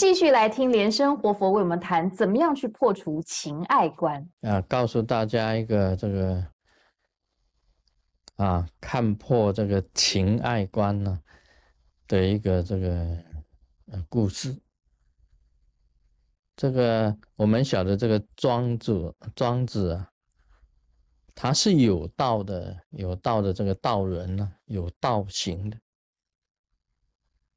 继续来听莲生活佛为我们谈怎么样去破除情爱观啊，告诉大家一个这个啊，看破这个情爱观呢的一个这个呃故事。这个我们晓得，这个庄子，庄子啊，他是有道的，有道的这个道人呢，有道行的。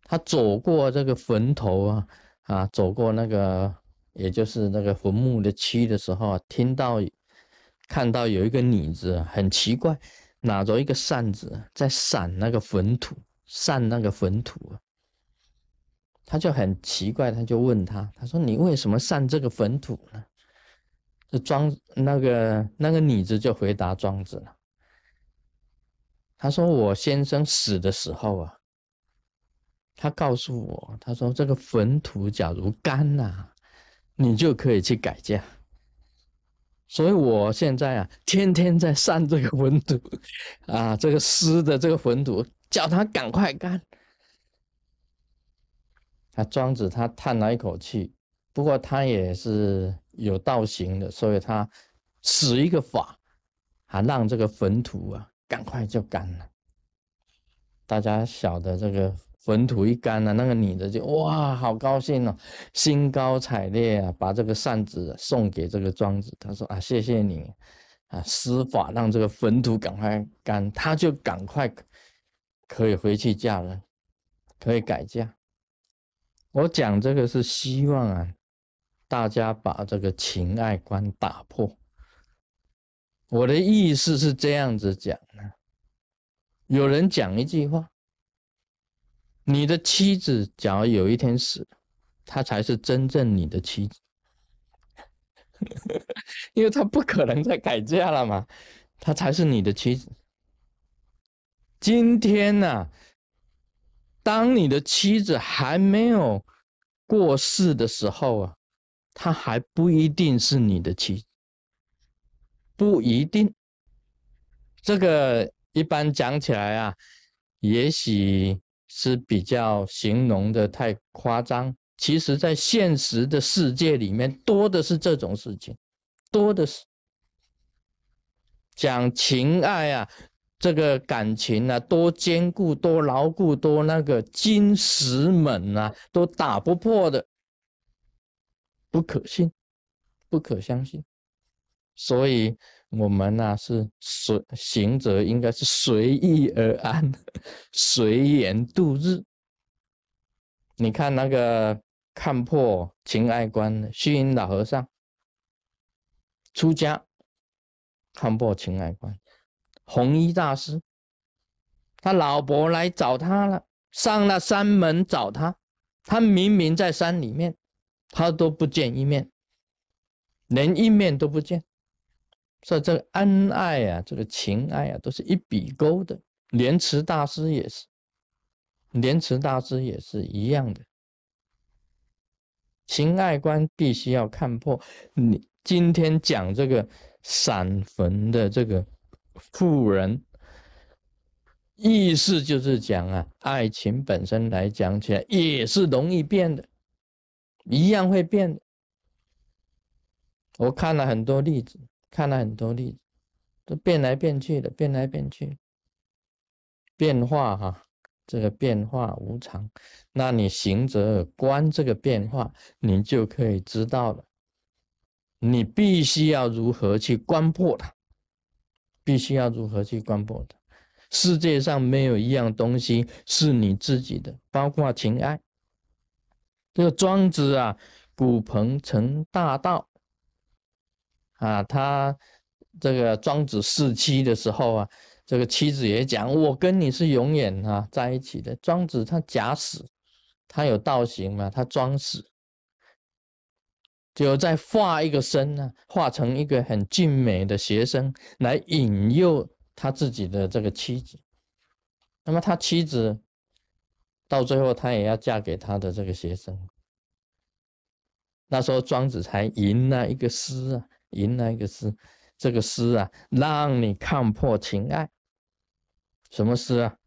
他走过这个坟头啊，啊，走过那个，也就是那个坟墓的区的时候，听到看到有一个女子很奇怪，拿着一个扇子在扇那个坟土，扇那个坟土。他就很奇怪，他就问他，他说：“你为什么扇这个坟土呢？”这庄那个那个女子就回答庄子了，他说：“我先生死的时候啊，他告诉我，他说这个坟土假如干了，你就可以去改嫁。所以我现在啊，天天在扇这个坟土，啊，这个湿的这个坟土，叫他赶快干。”他庄子他叹了一口气，不过他也是有道行的，所以他使一个法，啊，让这个坟土啊赶快就干了。大家晓得这个坟土一干了，那个女的就哇好高兴哦，兴高采烈啊，把这个扇子送给这个庄子。他说啊，谢谢你啊，施法让这个坟土赶快干，他就赶快可以回去嫁人，可以改嫁。我讲这个是希望啊，大家把这个情爱观打破。我的意思是这样子讲的：有人讲一句话，你的妻子假如有一天死了，她才是真正你的妻子，因为她不可能再改嫁了嘛，她才是你的妻子。今天呢？当你的妻子还没有过世的时候啊，她还不一定是你的妻子，不一定。这个一般讲起来啊，也许是比较形容的太夸张。其实，在现实的世界里面，多的是这种事情，多的是讲情爱啊。这个感情啊，多坚固，多牢固，多那个金石门啊，都打不破的，不可信，不可相信。所以，我们呢是随行者，应该是随遇而安，随缘度日。你看那个看破情爱观的虚云老和尚，出家看破情爱观。弘一大师，他老婆来找他了，上了山门找他，他明明在山里面，他都不见一面，连一面都不见。所以这个恩爱啊，这个情爱啊，都是一笔勾的。莲池大师也是，莲池大师也是一样的。情爱观必须要看破。你今天讲这个散坟的这个。富人意思就是讲啊，爱情本身来讲起来也是容易变的，一样会变的。我看了很多例子，看了很多例子，都变来变去的，变来变去，变化哈，这个变化无常。那你行者观这个变化，你就可以知道了。你必须要如何去观破它。必须要如何去观破它？世界上没有一样东西是你自己的，包括情爱。这个庄子啊，古鹏成大道啊，他这个庄子四妻的时候啊，这个妻子也讲：“我跟你是永远啊在一起的。”庄子他假死，他有道行嘛？他装死。就再画一个身呢，画成一个很俊美的学生来引诱他自己的这个妻子。那么他妻子到最后，他也要嫁给他的这个学生。那时候庄子才吟了一个诗啊，吟了一个诗。这个诗啊，让你看破情爱。什么诗啊？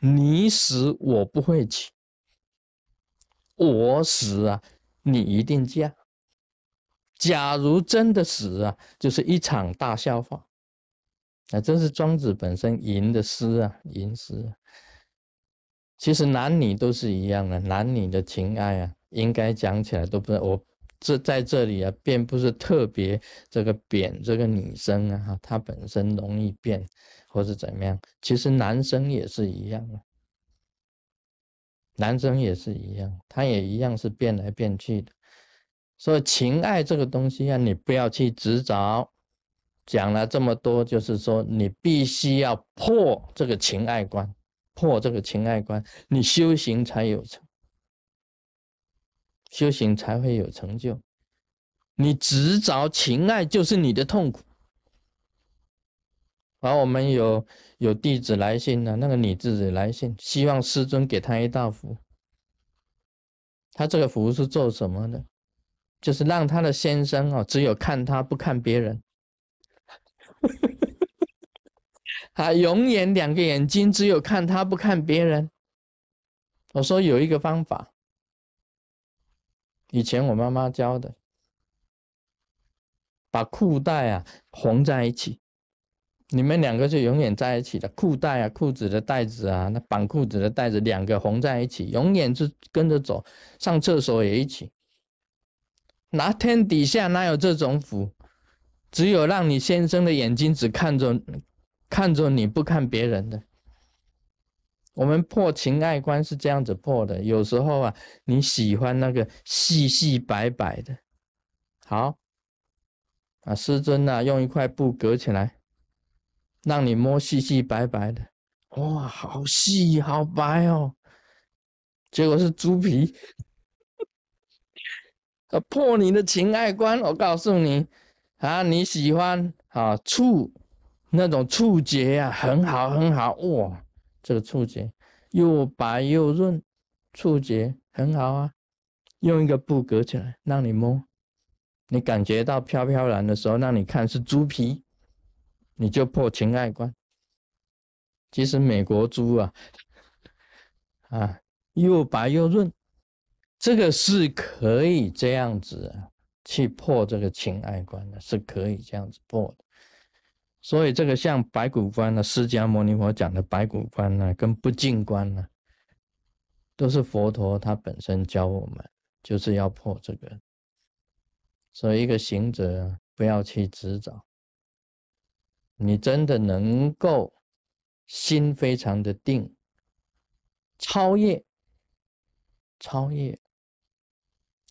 你死我不会娶。我死啊，你一定嫁。假如真的死啊，就是一场大笑话。啊，这是庄子本身吟的诗啊，吟诗。其实男女都是一样的，男女的情爱啊，应该讲起来都不是我这在这里啊，并不是特别这个贬这个女生啊，她本身容易变或是怎么样。其实男生也是一样的，男生也是一样，他也一样是变来变去的。所以情爱这个东西啊，你不要去执着。讲了这么多，就是说你必须要破这个情爱观，破这个情爱观，你修行才有成，修行才会有成就。你执着情爱就是你的痛苦。而我们有有弟子来信呢，那个女弟子来信，希望师尊给他一道符。他这个符是做什么的？就是让他的先生哦，只有看他不看别人。他永远两个眼睛只有看他不看别人。我说有一个方法，以前我妈妈教的，把裤带啊缝在一起，你们两个就永远在一起的。裤带啊，裤子的带子啊，那绑裤子的带子两个缝在一起，永远是跟着走，上厕所也一起。哪天底下哪有这种福？只有让你先生的眼睛只看着看着你不看别人的。我们破情爱关是这样子破的。有时候啊，你喜欢那个细细白白的，好啊，师尊呐，用一块布隔起来，让你摸细细白白的，哇，好细好白哦。结果是猪皮，啊破你的情爱关。我告诉你。啊，你喜欢啊触那种触觉呀，很好很好哇，这个触觉又白又润，触觉很好啊。用一个布隔起来，让你摸，你感觉到飘飘然的时候，让你看是猪皮，你就破情爱观。其实美国猪啊，啊又白又润，这个是可以这样子。去破这个情爱观的，是可以这样子破的。所以这个像白骨观呢，释迦牟尼佛讲的白骨观呢，跟不净观呢，都是佛陀他本身教我们，就是要破这个。所以一个行者不要去执着，你真的能够心非常的定，超越，超越。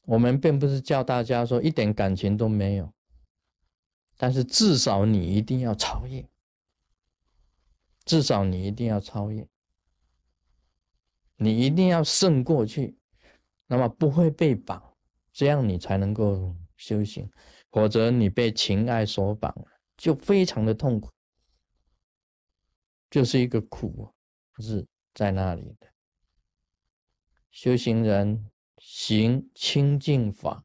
我们并不是叫大家说一点感情都没有，但是至少你一定要超越，至少你一定要超越，你一定要胜过去，那么不会被绑，这样你才能够修行，否则你被情爱所绑，就非常的痛苦，就是一个苦日在那里的修行人。行清净法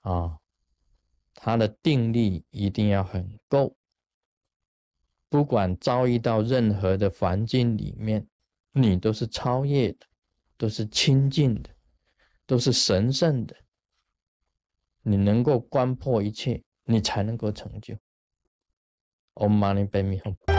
啊，他的定力一定要很够。不管遭遇到任何的环境里面，你都是超越的，都是清净的，都是神圣的。你能够观破一切，你才能够成就。Om Mani Padme Hum。